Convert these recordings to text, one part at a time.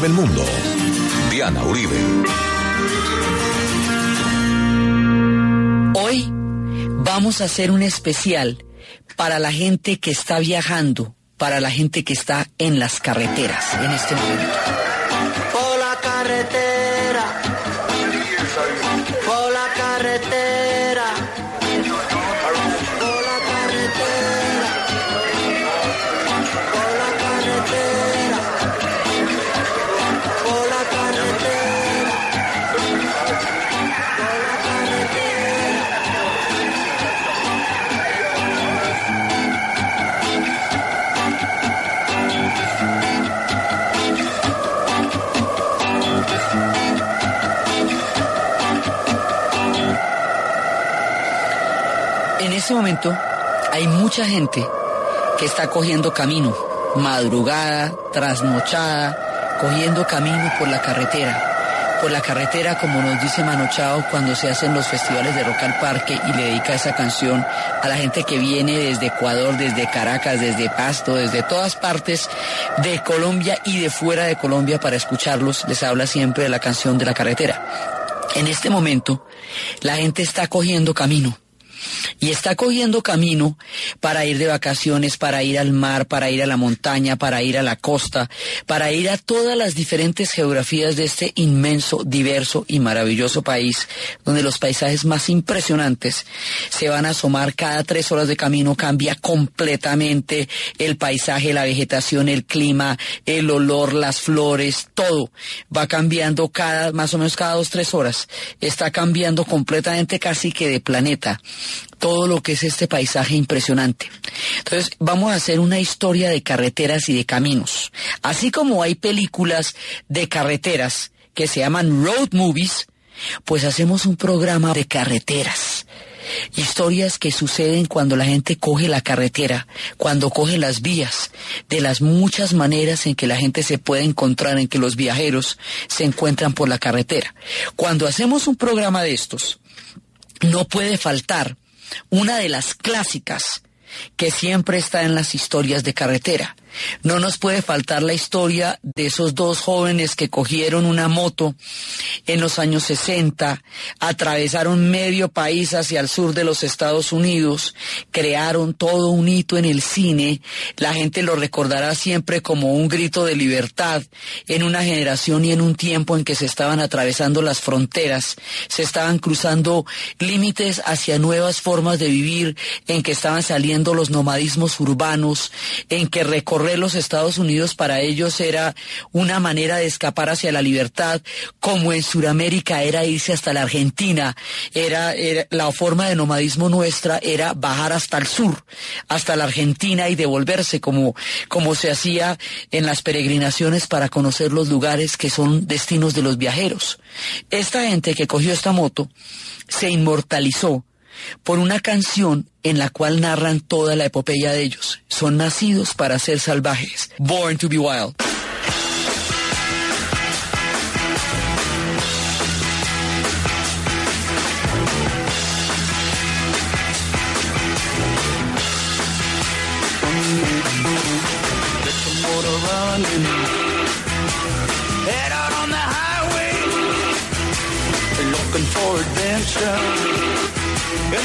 del mundo. Diana Uribe. Hoy vamos a hacer un especial para la gente que está viajando, para la gente que está en las carreteras en este momento. Este momento hay mucha gente que está cogiendo camino, madrugada, trasnochada, cogiendo camino por la carretera. Por la carretera, como nos dice Manochao cuando se hacen los festivales de Rock al Parque y le dedica esa canción a la gente que viene desde Ecuador, desde Caracas, desde Pasto, desde todas partes de Colombia y de fuera de Colombia para escucharlos. Les habla siempre de la canción de la carretera. En este momento, la gente está cogiendo camino y está cogiendo camino para ir de vacaciones, para ir al mar, para ir a la montaña, para ir a la costa, para ir a todas las diferentes geografías de este inmenso, diverso y maravilloso país, donde los paisajes más impresionantes se van a asomar cada tres horas de camino, cambia completamente el paisaje, la vegetación, el clima, el olor, las flores, todo va cambiando cada, más o menos cada dos, tres horas. Está cambiando completamente casi que de planeta todo lo que es este paisaje impresionante. Entonces, vamos a hacer una historia de carreteras y de caminos. Así como hay películas de carreteras que se llaman road movies, pues hacemos un programa de carreteras. Historias que suceden cuando la gente coge la carretera, cuando coge las vías, de las muchas maneras en que la gente se puede encontrar, en que los viajeros se encuentran por la carretera. Cuando hacemos un programa de estos, no puede faltar una de las clásicas que siempre está en las historias de carretera. No nos puede faltar la historia de esos dos jóvenes que cogieron una moto en los años 60, atravesaron medio país hacia el sur de los Estados Unidos, crearon todo un hito en el cine, la gente lo recordará siempre como un grito de libertad en una generación y en un tiempo en que se estaban atravesando las fronteras, se estaban cruzando límites hacia nuevas formas de vivir, en que estaban saliendo los nomadismos urbanos, en que recorrer los Estados Unidos para ellos era una manera de escapar hacia la libertad, como en Sudamérica era irse hasta la Argentina, era, era- la forma de nomadismo nuestra era bajar hasta el sur, hasta la Argentina y devolverse como, como se hacía en las peregrinaciones para conocer los lugares que son destinos de los viajeros. Esta gente que cogió esta moto se inmortalizó por una canción en la cual narran toda la epopeya de ellos. Son nacidos para ser salvajes. Born to be wild. On the highway. Looking for.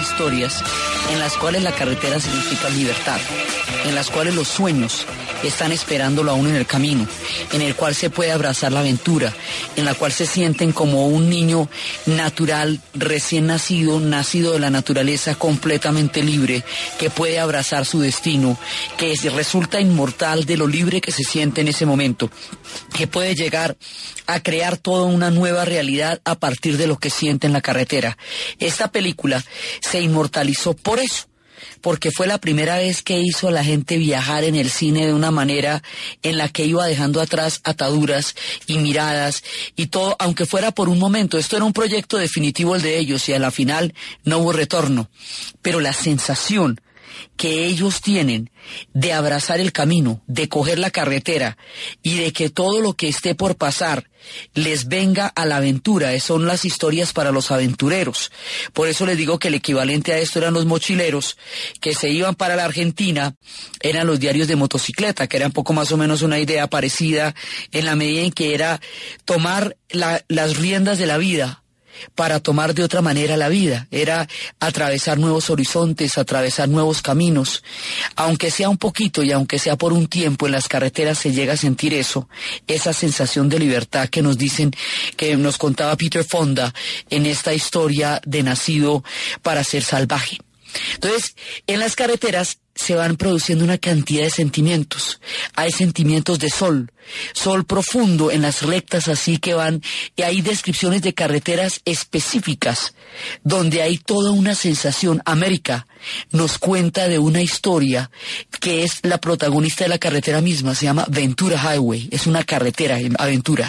historias en las cuales la carretera significa libertad, en las cuales los sueños están esperándolo a uno en el camino, en el cual se puede abrazar la aventura, en la cual se sienten como un niño natural, recién nacido, nacido de la naturaleza, completamente libre, que puede abrazar su destino, que es- resulta inmortal de lo libre que se siente en ese momento, que puede llegar a crear toda una nueva realidad a partir de lo que siente en la carretera. Esta película se inmortalizó por eso porque fue la primera vez que hizo a la gente viajar en el cine de una manera en la que iba dejando atrás ataduras y miradas y todo, aunque fuera por un momento. Esto era un proyecto definitivo el de ellos y a la final no hubo retorno. Pero la sensación que ellos tienen de abrazar el camino, de coger la carretera y de que todo lo que esté por pasar les venga a la aventura. Son las historias para los aventureros. Por eso les digo que el equivalente a esto eran los mochileros que se iban para la Argentina, eran los diarios de motocicleta, que era un poco más o menos una idea parecida en la medida en que era tomar la- las riendas de la vida para tomar de otra manera la vida, era atravesar nuevos horizontes, atravesar nuevos caminos. Aunque sea un poquito y aunque sea por un tiempo en las carreteras se llega a sentir eso, esa sensación de libertad que nos dicen, que nos contaba Peter Fonda en esta historia de nacido para ser salvaje. Entonces, en las carreteras se van produciendo una cantidad de sentimientos. Hay sentimientos de sol, sol profundo en las rectas así que van, y hay descripciones de carreteras específicas, donde hay toda una sensación. América nos cuenta de una historia que es la protagonista de la carretera misma, se llama Ventura Highway, es una carretera, aventura.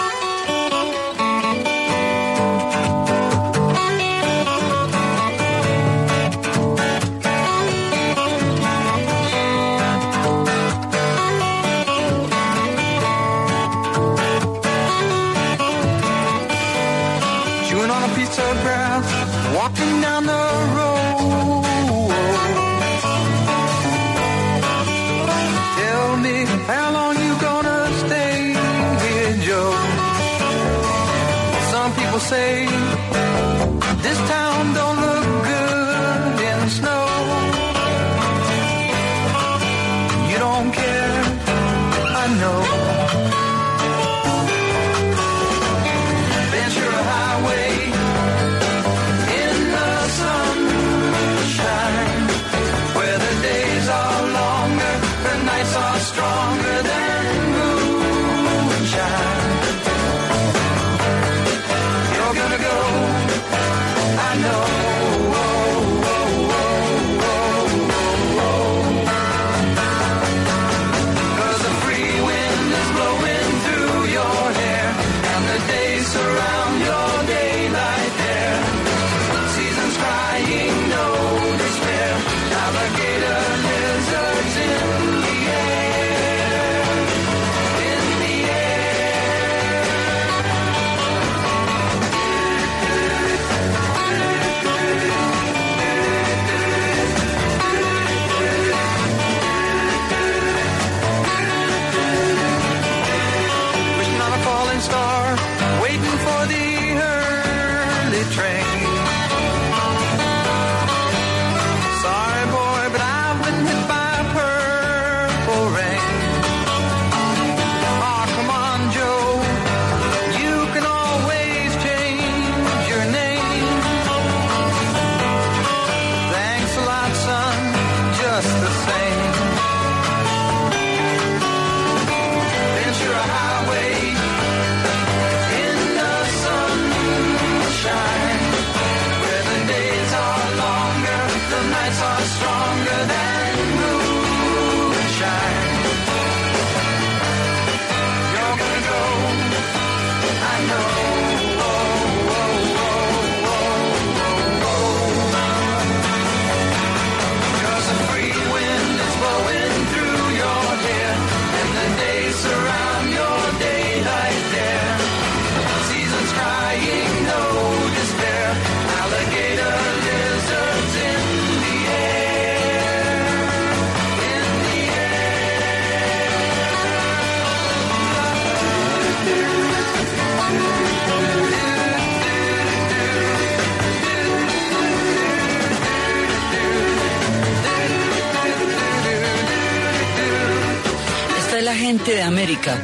De América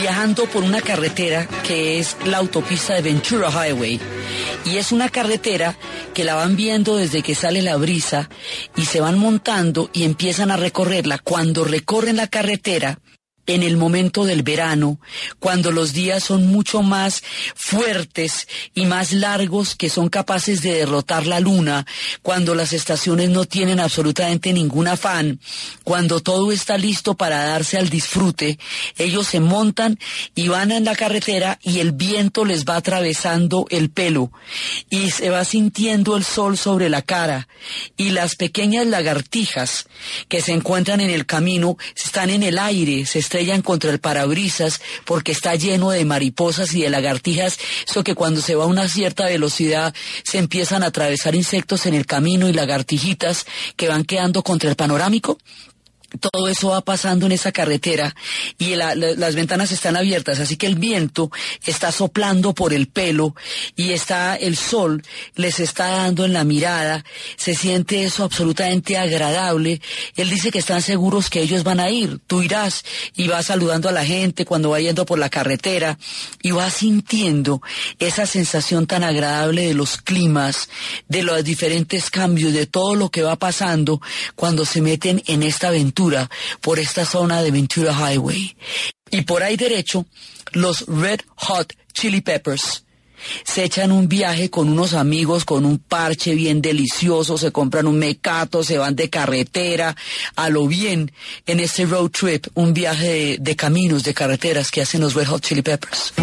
viajando por una carretera que es la autopista de Ventura Highway. Y es una carretera que la van viendo desde que sale la brisa y se van montando y empiezan a recorrerla. Cuando recorren la carretera, en el momento del verano, cuando los días son mucho más fuertes y más largos que son capaces de derrotar la luna, cuando las estaciones no tienen absolutamente ningún afán, cuando todo está listo para darse al disfrute, ellos se montan y van en la carretera y el viento les va atravesando el pelo y se va sintiendo el sol sobre la cara y las pequeñas lagartijas que se encuentran en el camino están en el aire, se estrellan contra el parabrisas porque está lleno de mariposas y de lagartijas, eso que cuando se va a una cierta velocidad se empiezan a atravesar insectos en el camino y lagartijitas que van quedando contra el panorámico todo eso va pasando en esa carretera y la, la, las ventanas están abiertas, así que el viento está soplando por el pelo y está el sol les está dando en la mirada, se siente eso absolutamente agradable. Él dice que están seguros que ellos van a ir, tú irás y vas saludando a la gente cuando va yendo por la carretera y vas sintiendo esa sensación tan agradable de los climas, de los diferentes cambios, de todo lo que va pasando cuando se meten en esta aventura por esta zona de Ventura Highway. Y por ahí derecho, los Red Hot Chili Peppers se echan un viaje con unos amigos, con un parche bien delicioso, se compran un mecato, se van de carretera, a lo bien en este road trip, un viaje de, de caminos, de carreteras que hacen los Red Hot Chili Peppers.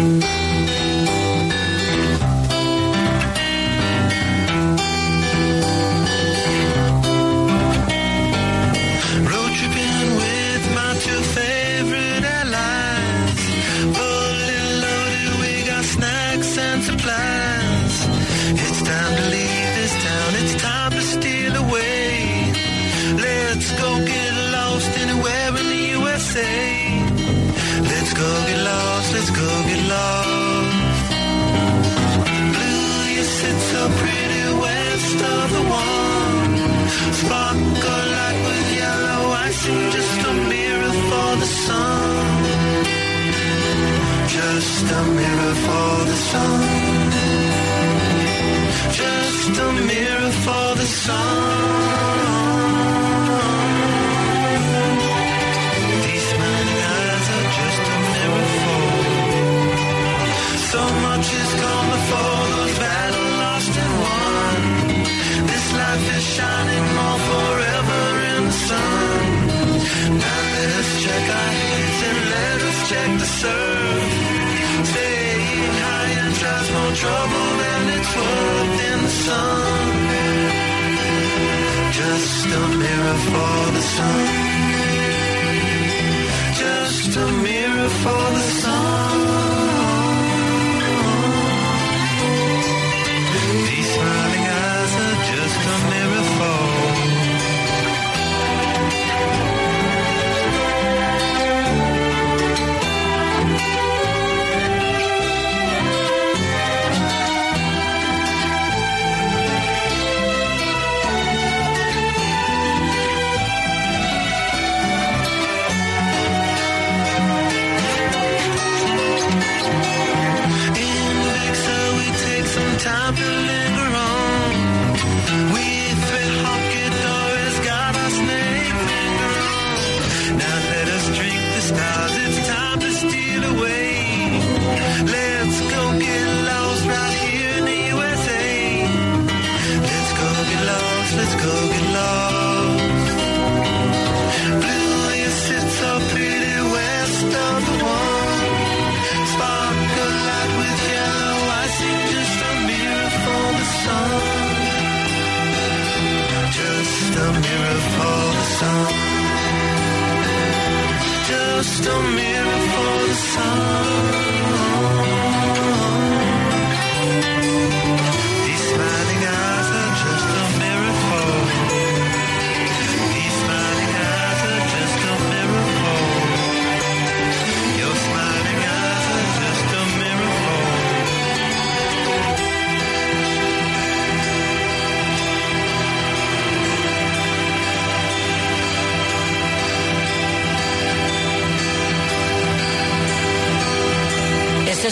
Just a mirror for the sun. Just a mirror for the sun. These smiling eyes are just a mirror for. So much has come before those battle lost and won. This life is shining more forever in the sun. Now let us check our heads and let us check the surf. Trouble than it's worth in the sun. Just a mirror for the sun. Just a mirror for the sun.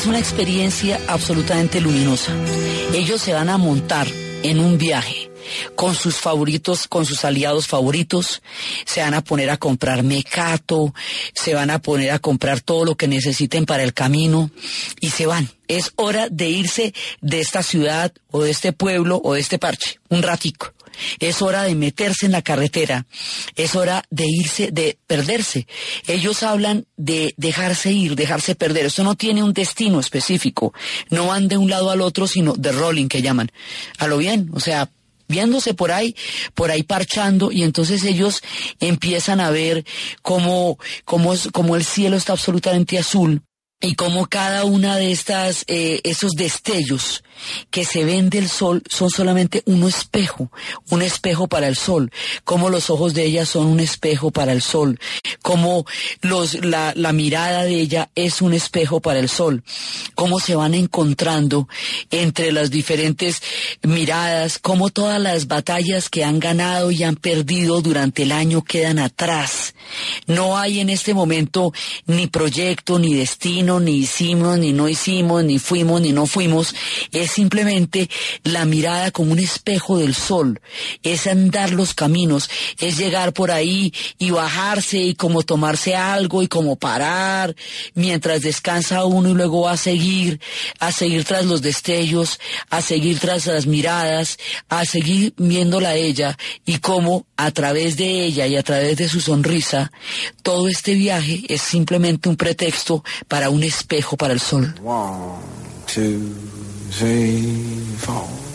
Es una experiencia absolutamente luminosa. Ellos se van a montar en un viaje con sus favoritos, con sus aliados favoritos, se van a poner a comprar mecato, se van a poner a comprar todo lo que necesiten para el camino y se van. Es hora de irse de esta ciudad o de este pueblo o de este parche, un ratico. Es hora de meterse en la carretera. Es hora de irse, de perderse. Ellos hablan de dejarse ir, dejarse perder. Esto no tiene un destino específico. No van de un lado al otro, sino de rolling que llaman. A lo bien, o sea, viéndose por ahí, por ahí parchando, y entonces ellos empiezan a ver cómo, cómo, cómo el cielo está absolutamente azul. Y cómo cada una de estas, eh, esos destellos que se ven del sol son solamente un espejo, un espejo para el sol. Cómo los ojos de ella son un espejo para el sol. Cómo los, la, la mirada de ella es un espejo para el sol. Cómo se van encontrando entre las diferentes miradas. Cómo todas las batallas que han ganado y han perdido durante el año quedan atrás. No hay en este momento ni proyecto, ni destino, ni hicimos, ni no hicimos, ni fuimos, ni no fuimos. Es simplemente la mirada como un espejo del sol. Es andar los caminos, es llegar por ahí y bajarse y como tomarse algo y como parar mientras descansa uno y luego va a seguir, a seguir tras los destellos, a seguir tras las miradas, a seguir viéndola ella y cómo a través de ella y a través de su sonrisa, todo este viaje es simplemente un pretexto para un espejo para el sol. One, two, three, four.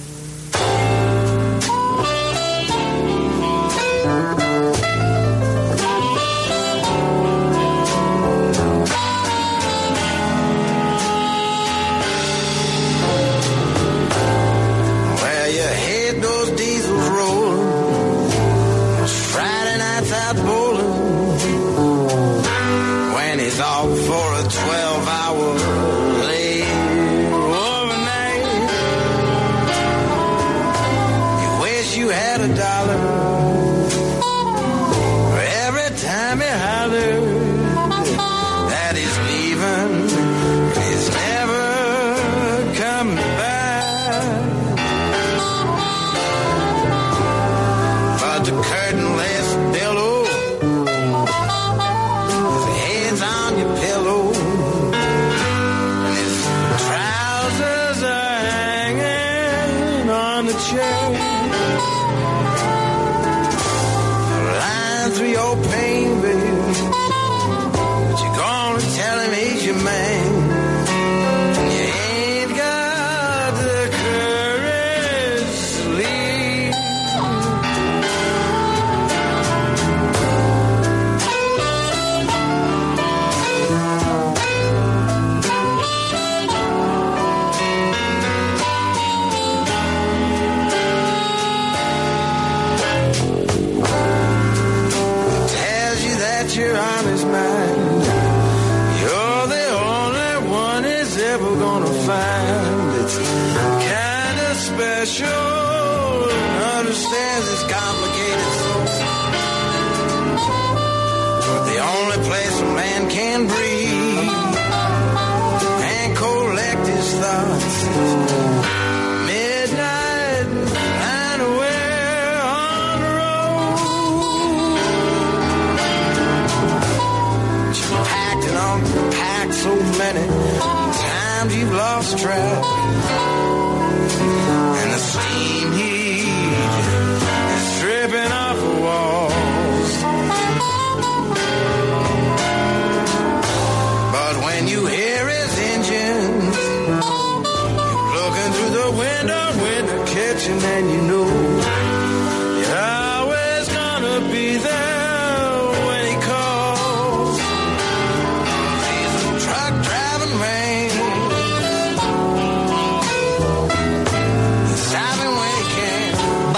Your pain, baby,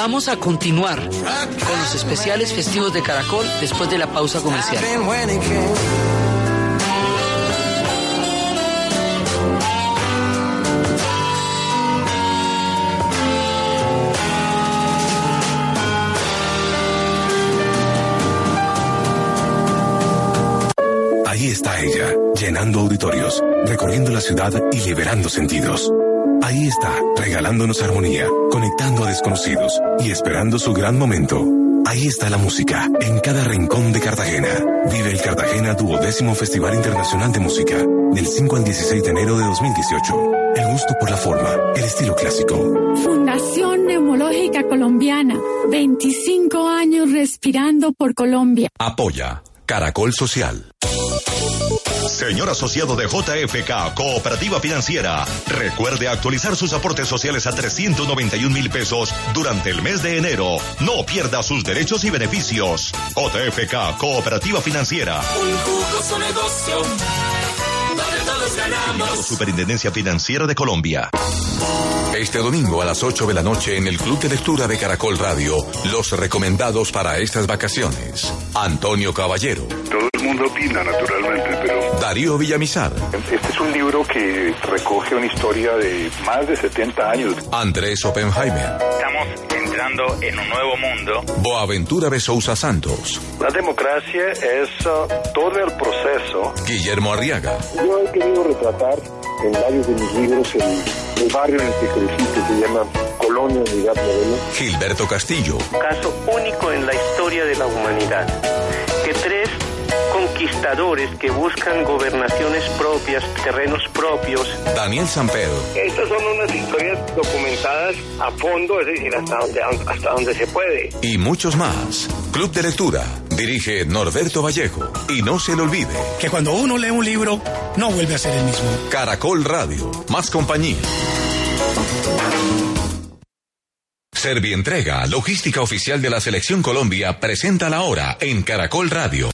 Vamos a continuar con los especiales festivos de Caracol después de la pausa comercial. Ahí está ella, llenando auditorios, recorriendo la ciudad y liberando sentidos. Ahí está, regalándonos armonía, conectando a desconocidos y esperando su gran momento. Ahí está la música, en cada rincón de Cartagena. Vive el Cartagena Duodécimo Festival Internacional de Música, del 5 al 16 de enero de 2018. El gusto por la forma, el estilo clásico. Fundación Neumológica Colombiana, 25 años respirando por Colombia. Apoya Caracol Social. Señor asociado de JFK, Cooperativa Financiera, recuerde actualizar sus aportes sociales a 391 mil pesos durante el mes de enero. No pierda sus derechos y beneficios. JFK, Cooperativa Financiera. Un jugoso negocio donde todos ganamos. Superintendencia Financiera de Colombia. Este domingo a las 8 de la noche en el Club de Lectura de Caracol Radio, los recomendados para estas vacaciones. Antonio Caballero, mundo opina, naturalmente, pero Darío Villamizar, este es un libro que recoge una historia de más de 70 años. Andrés Oppenheimer, Estamos entrando en un nuevo mundo. Boaventura de Sousa Santos, La democracia es uh, todo el proceso. Guillermo Arriaga, Yo he querido retratar en varios de mis libros el, el barrio en el que crecí, que se llama Colonia Unidad Modelo. Gilberto Castillo, caso único en la historia de la humanidad, conquistadores que buscan gobernaciones propias, terrenos propios, Daniel Sampedo, estas son unas historias documentadas a fondo, es decir, hasta donde, hasta donde se puede. y muchos más. Club de Lectura, dirige Norberto Vallejo. Y no se le olvide, que cuando uno lee un libro no vuelve a ser el mismo. Caracol Radio, más compañía. Servientrega, logística oficial de la Selección Colombia, presenta la hora en Caracol Radio.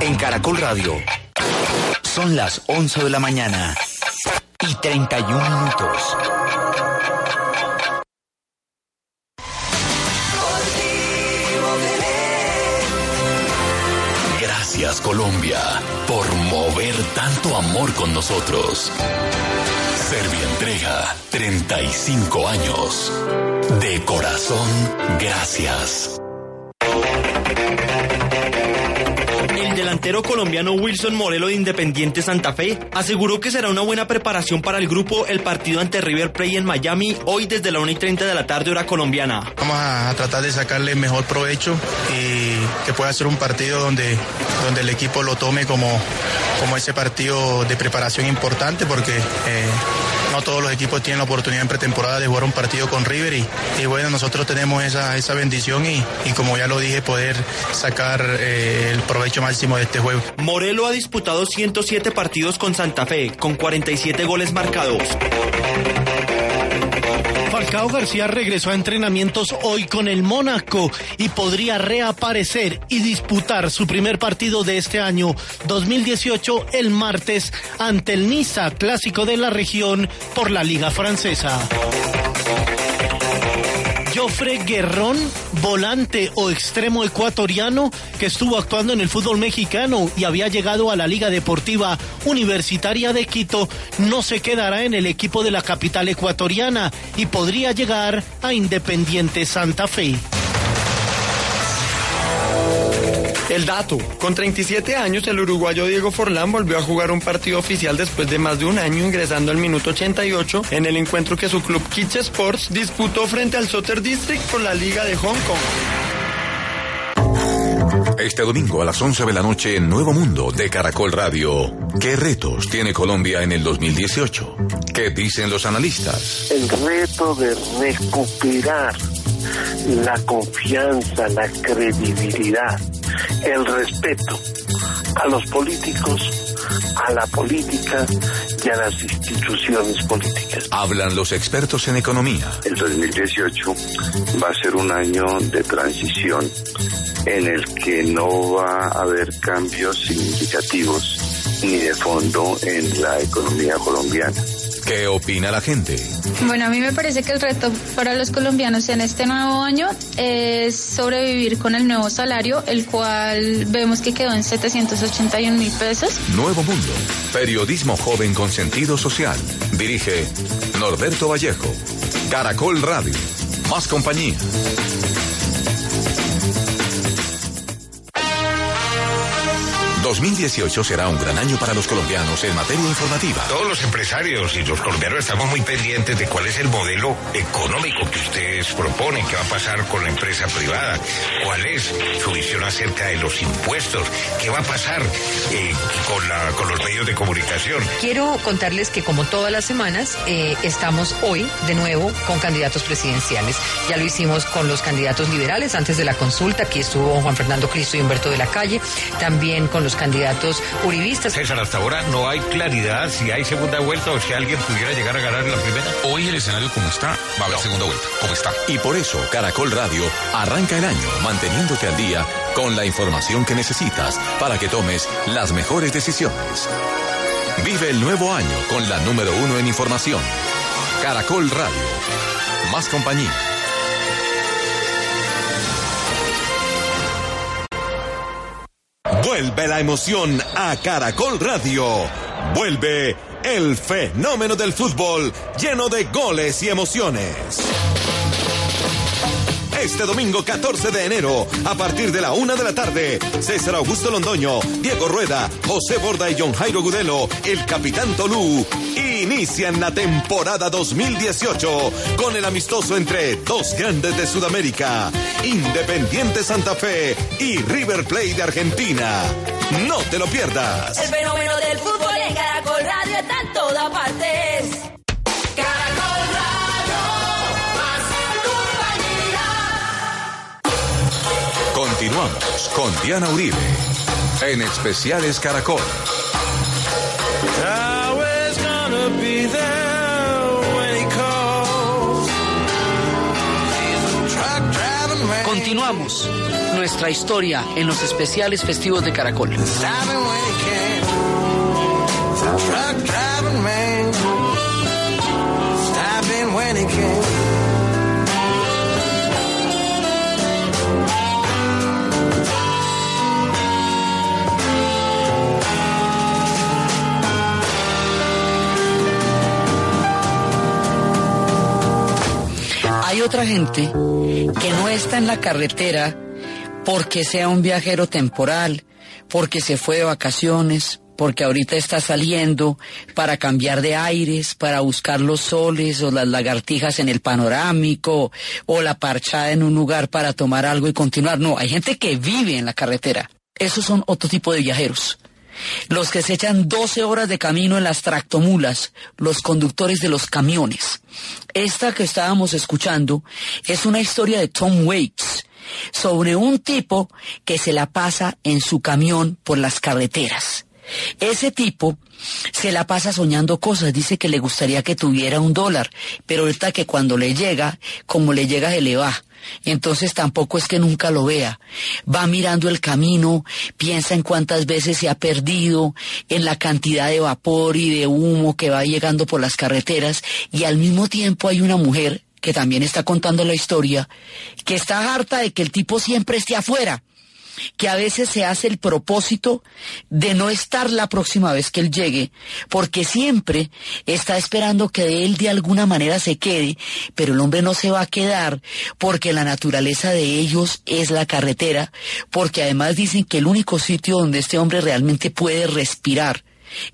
En Caracol Radio. Son las 11 de la mañana y 31 minutos. Gracias Colombia por mover tanto amor con nosotros. Servientrega, 35 años. De corazón, gracias. El delantero colombiano Wilson Morelo de Independiente Santa Fe aseguró que será una buena preparación para el grupo el partido ante River Plate en Miami hoy desde la 1 y 30 de la tarde hora colombiana. Vamos a, tratar de sacarle mejor provecho y que pueda ser un partido donde, donde el equipo lo tome como, como ese partido de preparación importante porque eh, no todos los equipos tienen la oportunidad en pretemporada de jugar un partido con River y, y bueno, nosotros tenemos esa, esa bendición y, y como ya lo dije, poder sacar eh, el provecho máximo de este juego. Morelo ha disputado 107 partidos con Santa Fe, con 47 goles marcados. Falcao García regresó a entrenamientos hoy con el Mónaco y podría reaparecer y disputar su primer partido de este año 2018 el martes ante el Niza, clásico de la región por la Liga Francesa. Jofre Guerrón, volante o extremo ecuatoriano que estuvo actuando en el fútbol mexicano y había llegado a la Liga Deportiva Universitaria de Quito, no se quedará en el equipo de la capital ecuatoriana y podría llegar a Independiente Santa Fe. El dato, con 37 años el uruguayo Diego Forlán volvió a jugar un partido oficial después de más de un año ingresando al minuto 88 en el encuentro que su club Kitsch Sports disputó frente al Soter District por la Liga de Hong Kong. Este domingo a las 11 de la noche en Nuevo Mundo de Caracol Radio. ¿Qué retos tiene Colombia en el 2018? ¿Qué dicen los analistas? El reto de recuperar la confianza, la credibilidad, el respeto a los políticos, a la política y a las instituciones políticas. Hablan los expertos en economía. El 2018 va a ser un año de transición en el que no va a haber cambios significativos ni de fondo en la economía colombiana. ¿Qué opina la gente? Bueno, a mí me parece que el reto para los colombianos en este nuevo año es sobrevivir con el nuevo salario, el cual vemos que quedó en 781 mil pesos. Nuevo Mundo. Periodismo joven con sentido social. Dirige Norberto Vallejo. Caracol Radio. Más compañía. 2018 será un gran año para los colombianos en materia informativa. Todos los empresarios y los colombianos estamos muy pendientes de cuál es el modelo económico que ustedes proponen, qué va a pasar con la empresa privada, cuál es su visión acerca de los impuestos, qué va a pasar eh, con, la, con los medios de comunicación. Quiero contarles que como todas las semanas eh, estamos hoy de nuevo con candidatos presidenciales. Ya lo hicimos con los candidatos liberales antes de la consulta. Aquí estuvo Juan Fernando Cristo y Humberto de la Calle. También con los candidatos uribistas. César, hasta ahora no hay claridad si hay segunda vuelta o si alguien pudiera llegar a ganar en la primera. Hoy el escenario como está, va a haber segunda vuelta, como está. Y por eso Caracol Radio arranca el año manteniéndote al día con la información que necesitas para que tomes las mejores decisiones. Vive el nuevo año con la número uno en información. Caracol Radio. Más compañía. Vuelve la emoción a Caracol Radio. Vuelve el fenómeno del fútbol lleno de goles y emociones. Este domingo 14 de enero, a partir de la una de la tarde, César Augusto Londoño, Diego Rueda, José Borda y John Jairo Gudelo, el Capitán Tolú, inician la temporada 2018 con el amistoso entre dos grandes de Sudamérica, Independiente Santa Fe y River Plate de Argentina. No te lo pierdas. El fenómeno del fútbol en Caracol Radio está en todas partes. Caracol Radio, más compañía. Continuamos con Diana Uribe. En especiales Caracol. Always Continuamos nuestra historia en los especiales festivos de Caracol. Otra gente que no está en la carretera porque sea un viajero temporal, porque se fue de vacaciones, porque ahorita está saliendo para cambiar de aires, para buscar los soles o las lagartijas en el panorámico o la parchada en un lugar para tomar algo y continuar. No, hay gente que vive en la carretera. Esos son otro tipo de viajeros. Los que se echan 12 horas de camino en las tractomulas, los conductores de los camiones. Esta que estábamos escuchando es una historia de Tom Waits sobre un tipo que se la pasa en su camión por las carreteras. Ese tipo se la pasa soñando cosas, dice que le gustaría que tuviera un dólar, pero ahorita que cuando le llega, como le llega se le va. Entonces tampoco es que nunca lo vea. Va mirando el camino, piensa en cuántas veces se ha perdido, en la cantidad de vapor y de humo que va llegando por las carreteras y al mismo tiempo hay una mujer que también está contando la historia, que está harta de que el tipo siempre esté afuera que a veces se hace el propósito de no estar la próxima vez que él llegue, porque siempre está esperando que él de alguna manera se quede, pero el hombre no se va a quedar porque la naturaleza de ellos es la carretera, porque además dicen que el único sitio donde este hombre realmente puede respirar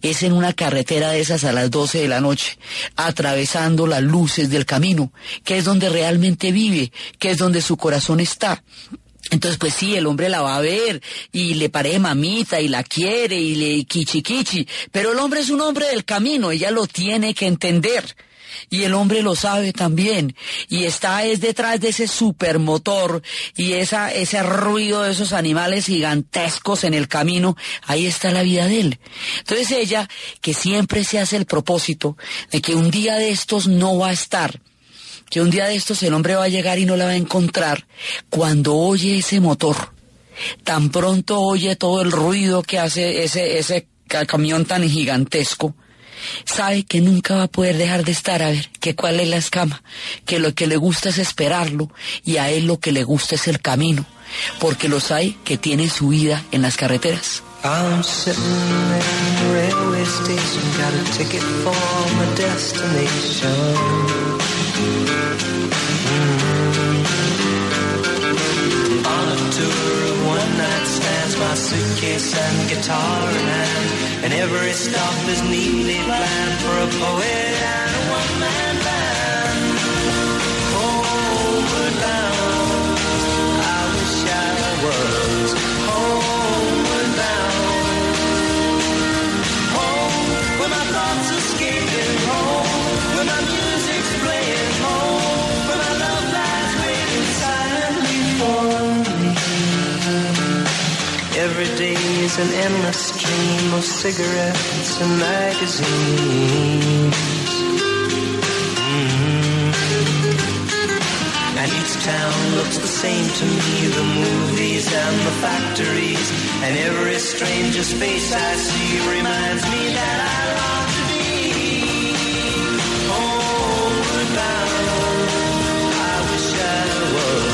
es en una carretera de esas a las 12 de la noche, atravesando las luces del camino, que es donde realmente vive, que es donde su corazón está. Entonces, pues sí, el hombre la va a ver y le parece mamita y la quiere y le kichi, pero el hombre es un hombre del camino, ella lo tiene que entender. Y el hombre lo sabe también. Y está es detrás de ese supermotor y esa, ese ruido de esos animales gigantescos en el camino. Ahí está la vida de él. Entonces ella, que siempre se hace el propósito de que un día de estos no va a estar, que un día de estos el hombre va a llegar y no la va a encontrar, cuando oye ese motor, tan pronto oye todo el ruido que hace ese, ese ca- camión tan gigantesco, sabe que nunca va a poder dejar de estar a ver que cuál es la escama, que lo que le gusta es esperarlo y a él lo que le gusta es el camino, porque los hay que tienen su vida en las carreteras. I'm sitting in the railway station, got a ticket for my destination. My suitcase and guitar in hand, and every stop is neatly planned for a poet and a one-man Every day is an endless stream of cigarettes and magazines. Mhm. And each town looks the same to me, the movies and the factories. And every stranger's face I see reminds me that I long to be homeward bound. I wish I was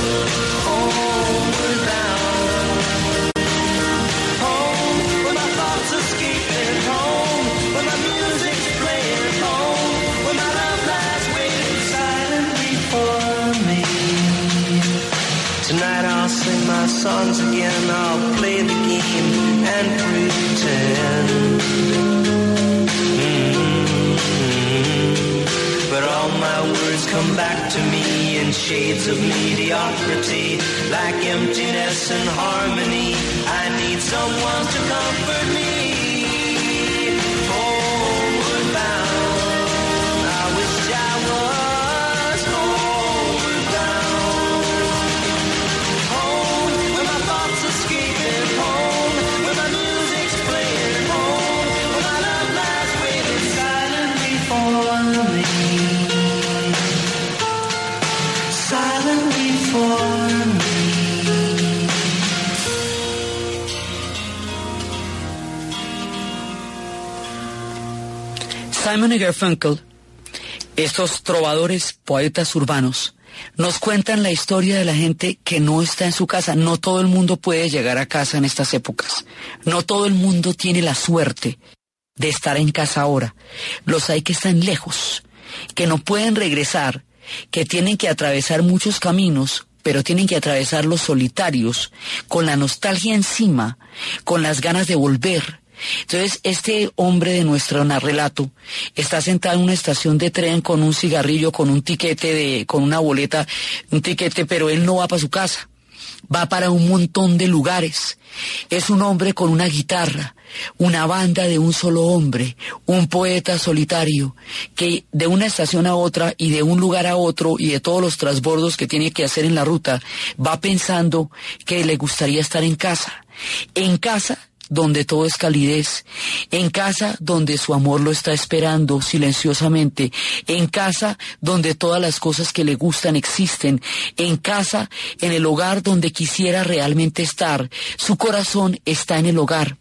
shades of mediocrity, like emptiness and harmony. I need someone Simon y Garfunkel, estos trovadores, poetas urbanos, nos cuentan la historia de la gente que no está en su casa. No todo el mundo puede llegar a casa en estas épocas. No todo el mundo tiene la suerte de estar en casa ahora. Los hay que están lejos, que no pueden regresar, que tienen que atravesar muchos caminos, pero tienen que atravesarlos solitarios, con la nostalgia encima, con las ganas de volver. Entonces, este hombre de nuestro relato está sentado en una estación de tren con un cigarrillo, con un tiquete de, con una boleta, un tiquete, pero él no va para su casa. Va para un montón de lugares. Es un hombre con una guitarra, una banda de un solo hombre, un poeta solitario, que de una estación a otra y de un lugar a otro y de todos los transbordos que tiene que hacer en la ruta, va pensando que le gustaría estar en casa. En casa donde todo es calidez, en casa donde su amor lo está esperando silenciosamente, en casa donde todas las cosas que le gustan existen, en casa, en el hogar donde quisiera realmente estar, su corazón está en el hogar.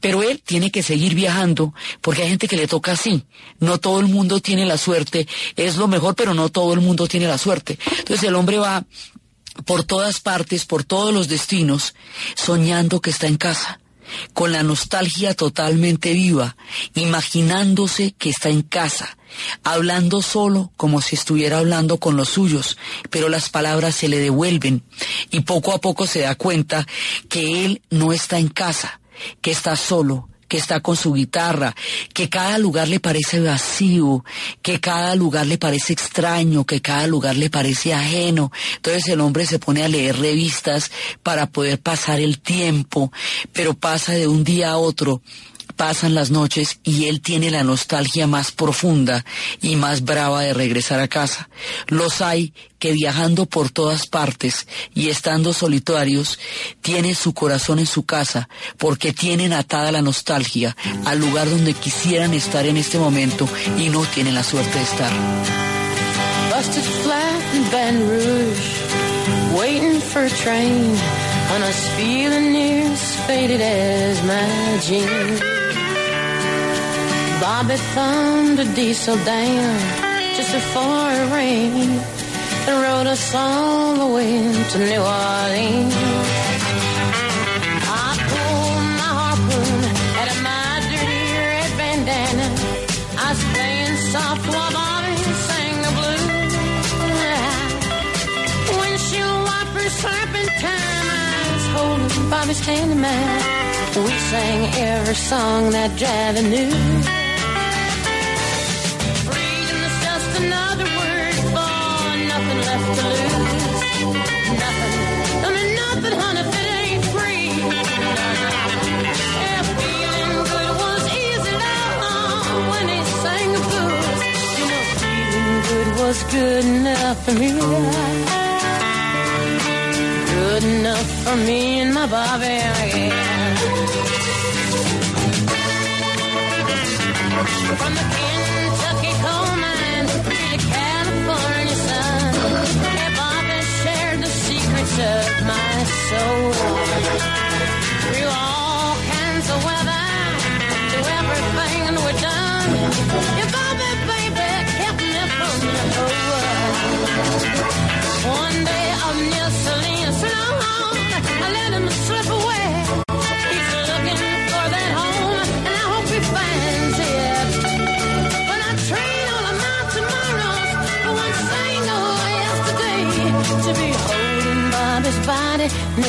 Pero él tiene que seguir viajando porque hay gente que le toca así. No todo el mundo tiene la suerte. Es lo mejor, pero no todo el mundo tiene la suerte. Entonces el hombre va por todas partes, por todos los destinos, soñando que está en casa con la nostalgia totalmente viva, imaginándose que está en casa, hablando solo como si estuviera hablando con los suyos, pero las palabras se le devuelven y poco a poco se da cuenta que él no está en casa, que está solo, que está con su guitarra, que cada lugar le parece vacío, que cada lugar le parece extraño, que cada lugar le parece ajeno. Entonces el hombre se pone a leer revistas para poder pasar el tiempo, pero pasa de un día a otro pasan las noches y él tiene la nostalgia más profunda y más brava de regresar a casa. Los hay que viajando por todas partes y estando solitarios, tienen su corazón en su casa porque tienen atada la nostalgia al lugar donde quisieran estar en este momento y no tienen la suerte de estar. Busted flat Rouge, waiting for a train, and feeling as faded as my jeans. Bobby thumbed a diesel down just before it rained and rode us all the way to New Orleans. I pulled my harpoon out of my dirty red bandana. I was playing soft while Bobby sang the blues. Windshield wipers slapping time. I was holding Bobby's hand in mine. We sang every song that Javi knew. Was good enough for me. Good enough for me and my Bobby. Yeah. From the secrets my soul. Through all kinds of weather, through everything we've done, yeah, Bobby, baby, kept me from the whole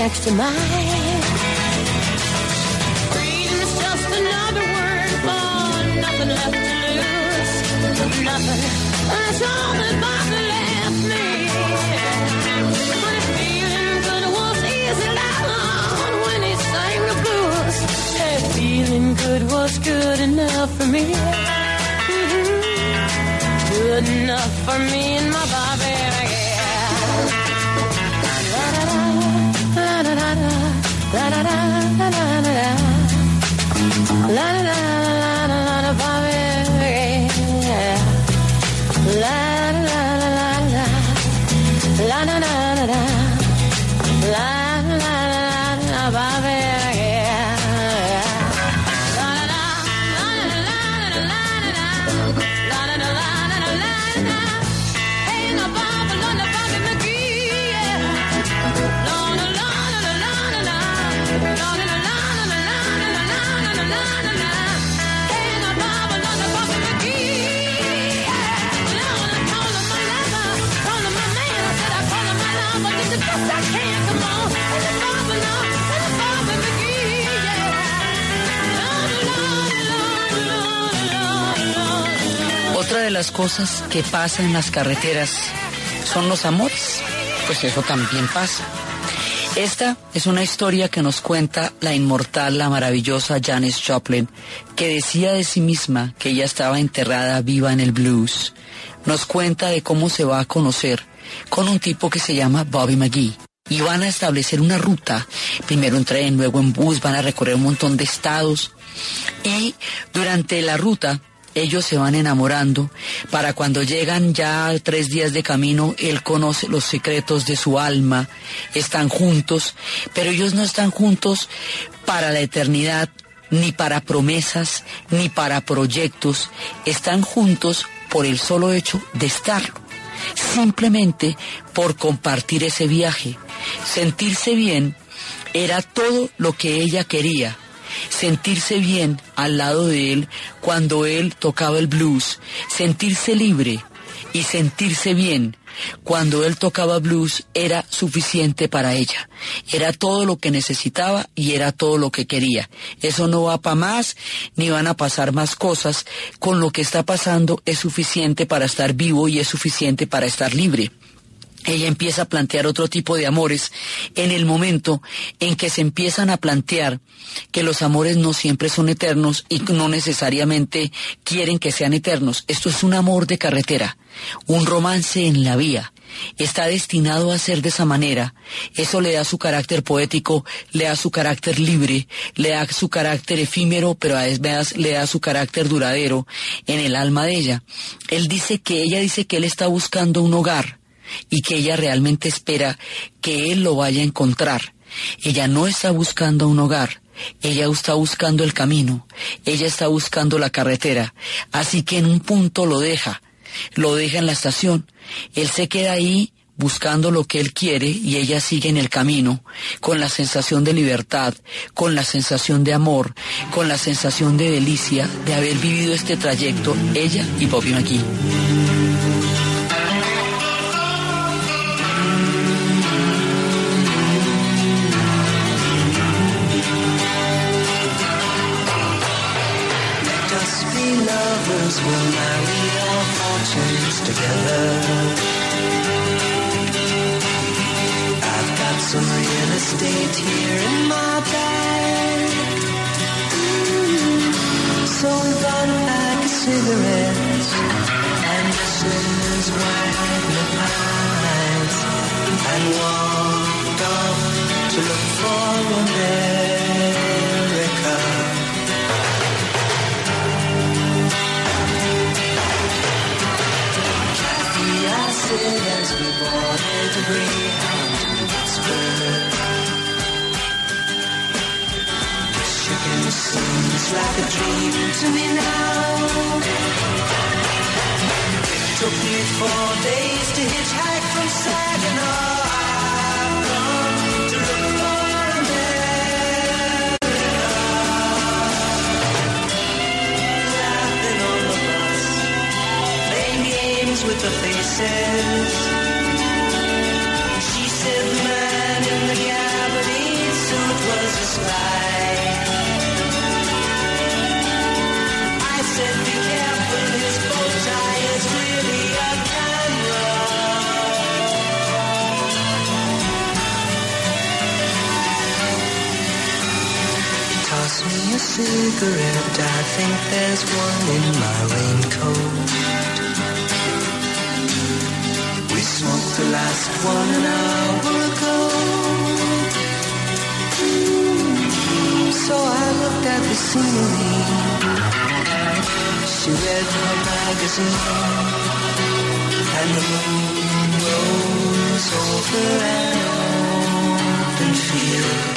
next to mine. Freedom is just another word for nothing left to lose. Nothing. That's all that Bobby left me. But feeling good was easy down when he sang the blues. Hey, feeling good was good enough for me. Mhm. Good enough for me and my Bobby. De las cosas que pasa en las carreteras son los amores. Pues eso también pasa. Esta es una historia que nos cuenta la inmortal, la maravillosa Janis Joplin, que decía de sí misma que ella estaba enterrada viva en el blues. Nos cuenta de cómo se va a conocer con un tipo que se llama Bobby McGee. Y van a establecer una ruta, primero en tren, luego en bus, van a recorrer un montón de estados. Y durante la ruta ellos se van enamorando. Para cuando llegan ya tres días de camino, él conoce los secretos de su alma, están juntos, pero ellos no están juntos para la eternidad, ni para promesas, ni para proyectos, están juntos por el solo hecho de estarlo, simplemente por compartir ese viaje, sentirse bien era todo lo que ella quería sentirse bien al lado de él cuando él tocaba el blues, sentirse libre y sentirse bien cuando él tocaba blues era suficiente para ella. Era todo lo que necesitaba y era todo lo que quería. Eso no va para más, ni van a pasar más cosas. Con lo que está pasando es suficiente para estar vivo y es suficiente para estar libre ella empieza a plantear otro tipo de amores en el momento en que se empiezan a plantear que los amores no siempre son eternos y no necesariamente quieren que sean eternos. Esto es un amor de carretera, un romance en la vía. Está destinado a ser de esa manera. Eso le da su carácter poético, le da su carácter libre, le da su carácter efímero, pero a veces le da su carácter duradero en el alma de ella. Él dice que ella dice que él está buscando un hogar y que ella realmente espera que él lo vaya a encontrar. Ella no está buscando un hogar, ella está buscando el camino, ella está buscando la carretera, así que en un punto lo deja, lo deja en la estación, él se queda ahí buscando lo que él quiere y ella sigue en el camino, con la sensación de libertad, con la sensación de amor, con la sensación de delicia de haber vivido este trayecto, ella y Bobby McGee. Will marry our fortunes together. I've got some real estate here in my bag. So we bought a cigarettes and just as wagner pies and walked off to look for America. As we boarded the Greyhound to Pittsburgh. Michigan seems like a dream to me now. It took me four days to hitchhike from Saginaw. I've come to look for. Laughing on the bus, playing games with the faces. Cigarette, I think there's one in my raincoat. We smoked the last one an hour ago. Mm-hmm. So I looked at the scenery. She read her magazine, and the moon rose over an open field.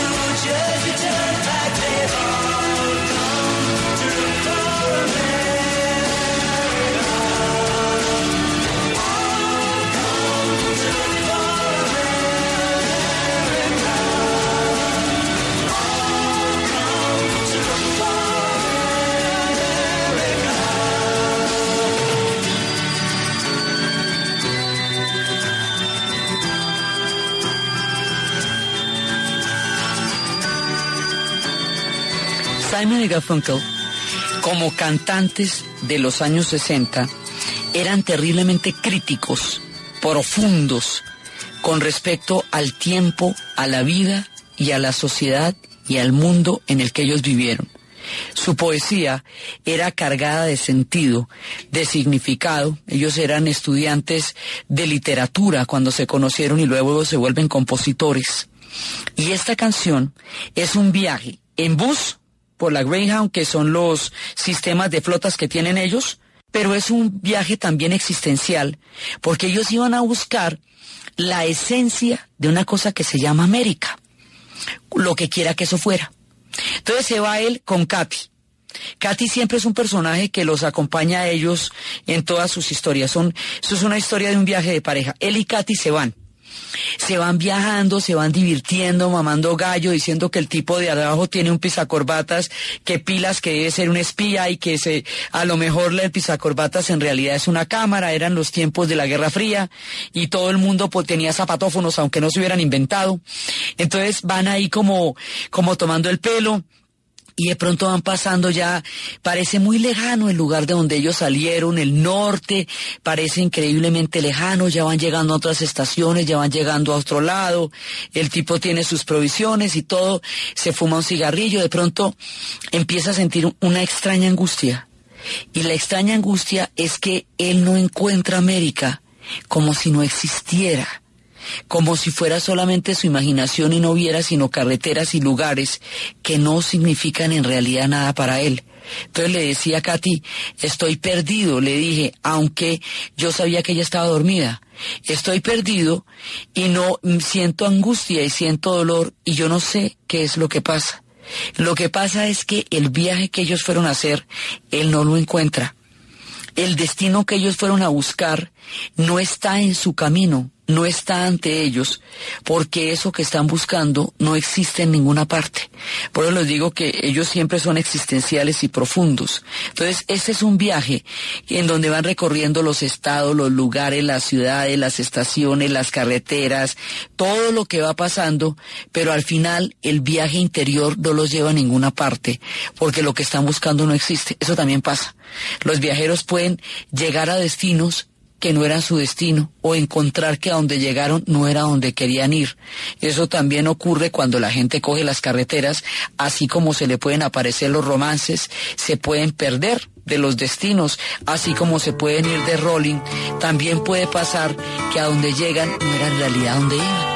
Simon como cantantes de los años 60, eran terriblemente críticos, profundos, con respecto al tiempo, a la vida y a la sociedad y al mundo en el que ellos vivieron. Su poesía era cargada de sentido, de significado. Ellos eran estudiantes de literatura cuando se conocieron y luego se vuelven compositores. Y esta canción es un viaje en bus por la Greyhound, que son los sistemas de flotas que tienen ellos, pero es un viaje también existencial, porque ellos iban a buscar la esencia de una cosa que se llama América, lo que quiera que eso fuera. Entonces se va él con Katy. Katy siempre es un personaje que los acompaña a ellos en todas sus historias. Son, eso es una historia de un viaje de pareja. Él y Katy se van. Se van viajando, se van divirtiendo, mamando gallo, diciendo que el tipo de abajo tiene un pisacorbatas, que pilas que debe ser un espía y que se, a lo mejor el pisacorbatas en realidad es una cámara, eran los tiempos de la Guerra Fría y todo el mundo pues, tenía zapatófonos aunque no se hubieran inventado. Entonces van ahí como, como tomando el pelo y de pronto van pasando ya, parece muy lejano el lugar de donde ellos salieron, el norte, parece increíblemente lejano, ya van llegando a otras estaciones, ya van llegando a otro lado, el tipo tiene sus provisiones y todo, se fuma un cigarrillo, de pronto empieza a sentir una extraña angustia. Y la extraña angustia es que él no encuentra América como si no existiera como si fuera solamente su imaginación y no viera sino carreteras y lugares que no significan en realidad nada para él. Entonces le decía a Katy, estoy perdido, le dije, aunque yo sabía que ella estaba dormida, estoy perdido y no siento angustia y siento dolor y yo no sé qué es lo que pasa. Lo que pasa es que el viaje que ellos fueron a hacer, él no lo encuentra. El destino que ellos fueron a buscar no está en su camino, no está ante ellos porque eso que están buscando no existe en ninguna parte. Por eso les digo que ellos siempre son existenciales y profundos. Entonces, este es un viaje en donde van recorriendo los estados, los lugares, las ciudades, las estaciones, las carreteras, todo lo que va pasando, pero al final el viaje interior no los lleva a ninguna parte porque lo que están buscando no existe. Eso también pasa. Los viajeros pueden llegar a destinos que no eran su destino o encontrar que a donde llegaron no era donde querían ir. Eso también ocurre cuando la gente coge las carreteras, así como se le pueden aparecer los romances, se pueden perder de los destinos, así como se pueden ir de rolling, también puede pasar que a donde llegan no era en realidad donde iban.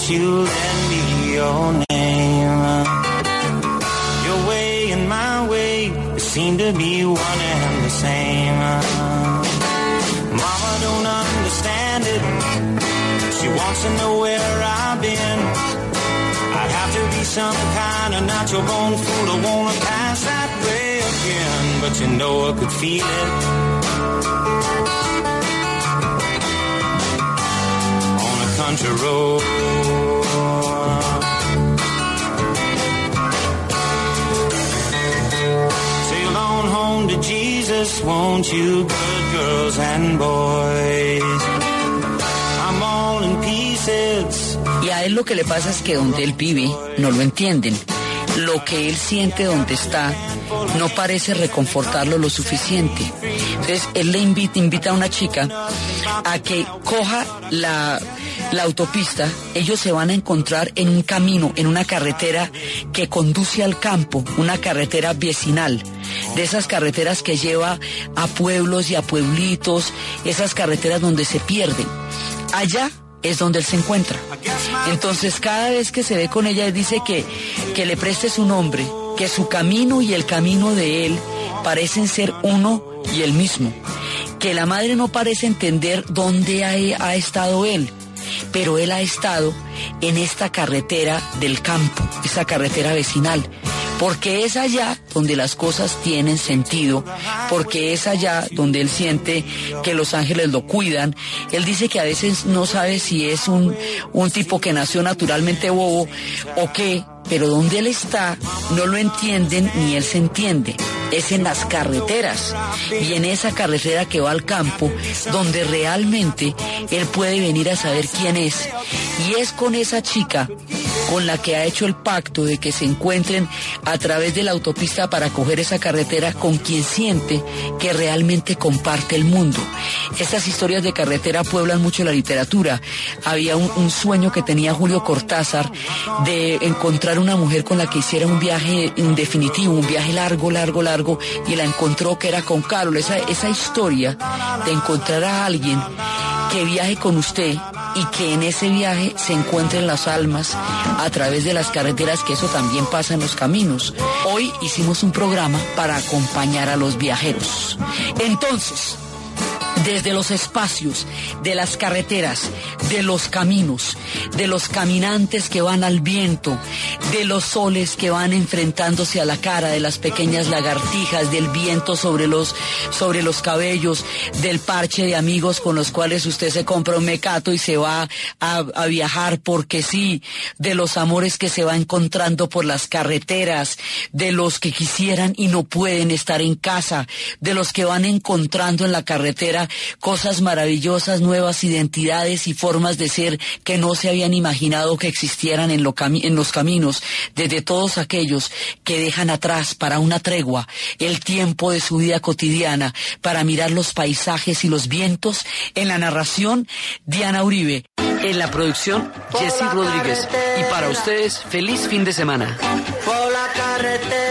Won't you lend me your name? Your way and my way seem to be one and the same. Mama don't understand it. She wants to know where I've been. I'd have to be some kind of natural born fool to wanna pass that way again. But you know I could feel it. Y a él lo que le pasa es que donde él vive no lo entienden. Lo que él siente donde está no parece reconfortarlo lo suficiente. Entonces él le invita a una chica a que coja la, la autopista. Ellos se van a encontrar en un camino, en una carretera que conduce al campo, una carretera vecinal. De esas carreteras que lleva a pueblos y a pueblitos, esas carreteras donde se pierden. Allá es donde él se encuentra. Entonces cada vez que se ve con ella, él dice que, que le preste su nombre, que su camino y el camino de él parecen ser uno y el mismo, que la madre no parece entender dónde ha, ha estado él, pero él ha estado en esta carretera del campo, esa carretera vecinal, porque es allá donde las cosas tienen sentido, porque es allá donde él siente que los ángeles lo cuidan. Él dice que a veces no sabe si es un, un tipo que nació naturalmente bobo o qué, pero donde él está no lo entienden ni él se entiende. Es en las carreteras y en esa carretera que va al campo donde realmente él puede venir a saber quién es. Y es con esa chica con la que ha hecho el pacto de que se encuentren a través de la autopista para coger esa carretera con quien siente que realmente comparte el mundo. Estas historias de carretera pueblan mucho la literatura. Había un, un sueño que tenía Julio Cortázar de una mujer con la que hiciera un viaje indefinitivo, un viaje largo, largo, largo, y la encontró que era con Carol. Esa, esa historia de encontrar a alguien que viaje con usted y que en ese viaje se encuentren las almas a través de las carreteras, que eso también pasa en los caminos. Hoy hicimos un programa para acompañar a los viajeros. Entonces, desde los espacios, de las carreteras, de los caminos, de los caminantes que van al viento, de los soles que van enfrentándose a la cara, de las pequeñas lagartijas, del viento sobre los, sobre los cabellos, del parche de amigos con los cuales usted se compra un mecato y se va a, a viajar porque sí, de los amores que se va encontrando por las carreteras, de los que quisieran y no pueden estar en casa, de los que van encontrando en la carretera cosas maravillosas, nuevas identidades y formas de ser que no se habían imaginado que existieran en, lo cami- en los caminos, desde todos aquellos que dejan atrás para una tregua el tiempo de su vida cotidiana, para mirar los paisajes y los vientos, en la narración, Diana Uribe. En la producción, Jesse Rodríguez. Y para ustedes, feliz fin de semana. Por la carretera.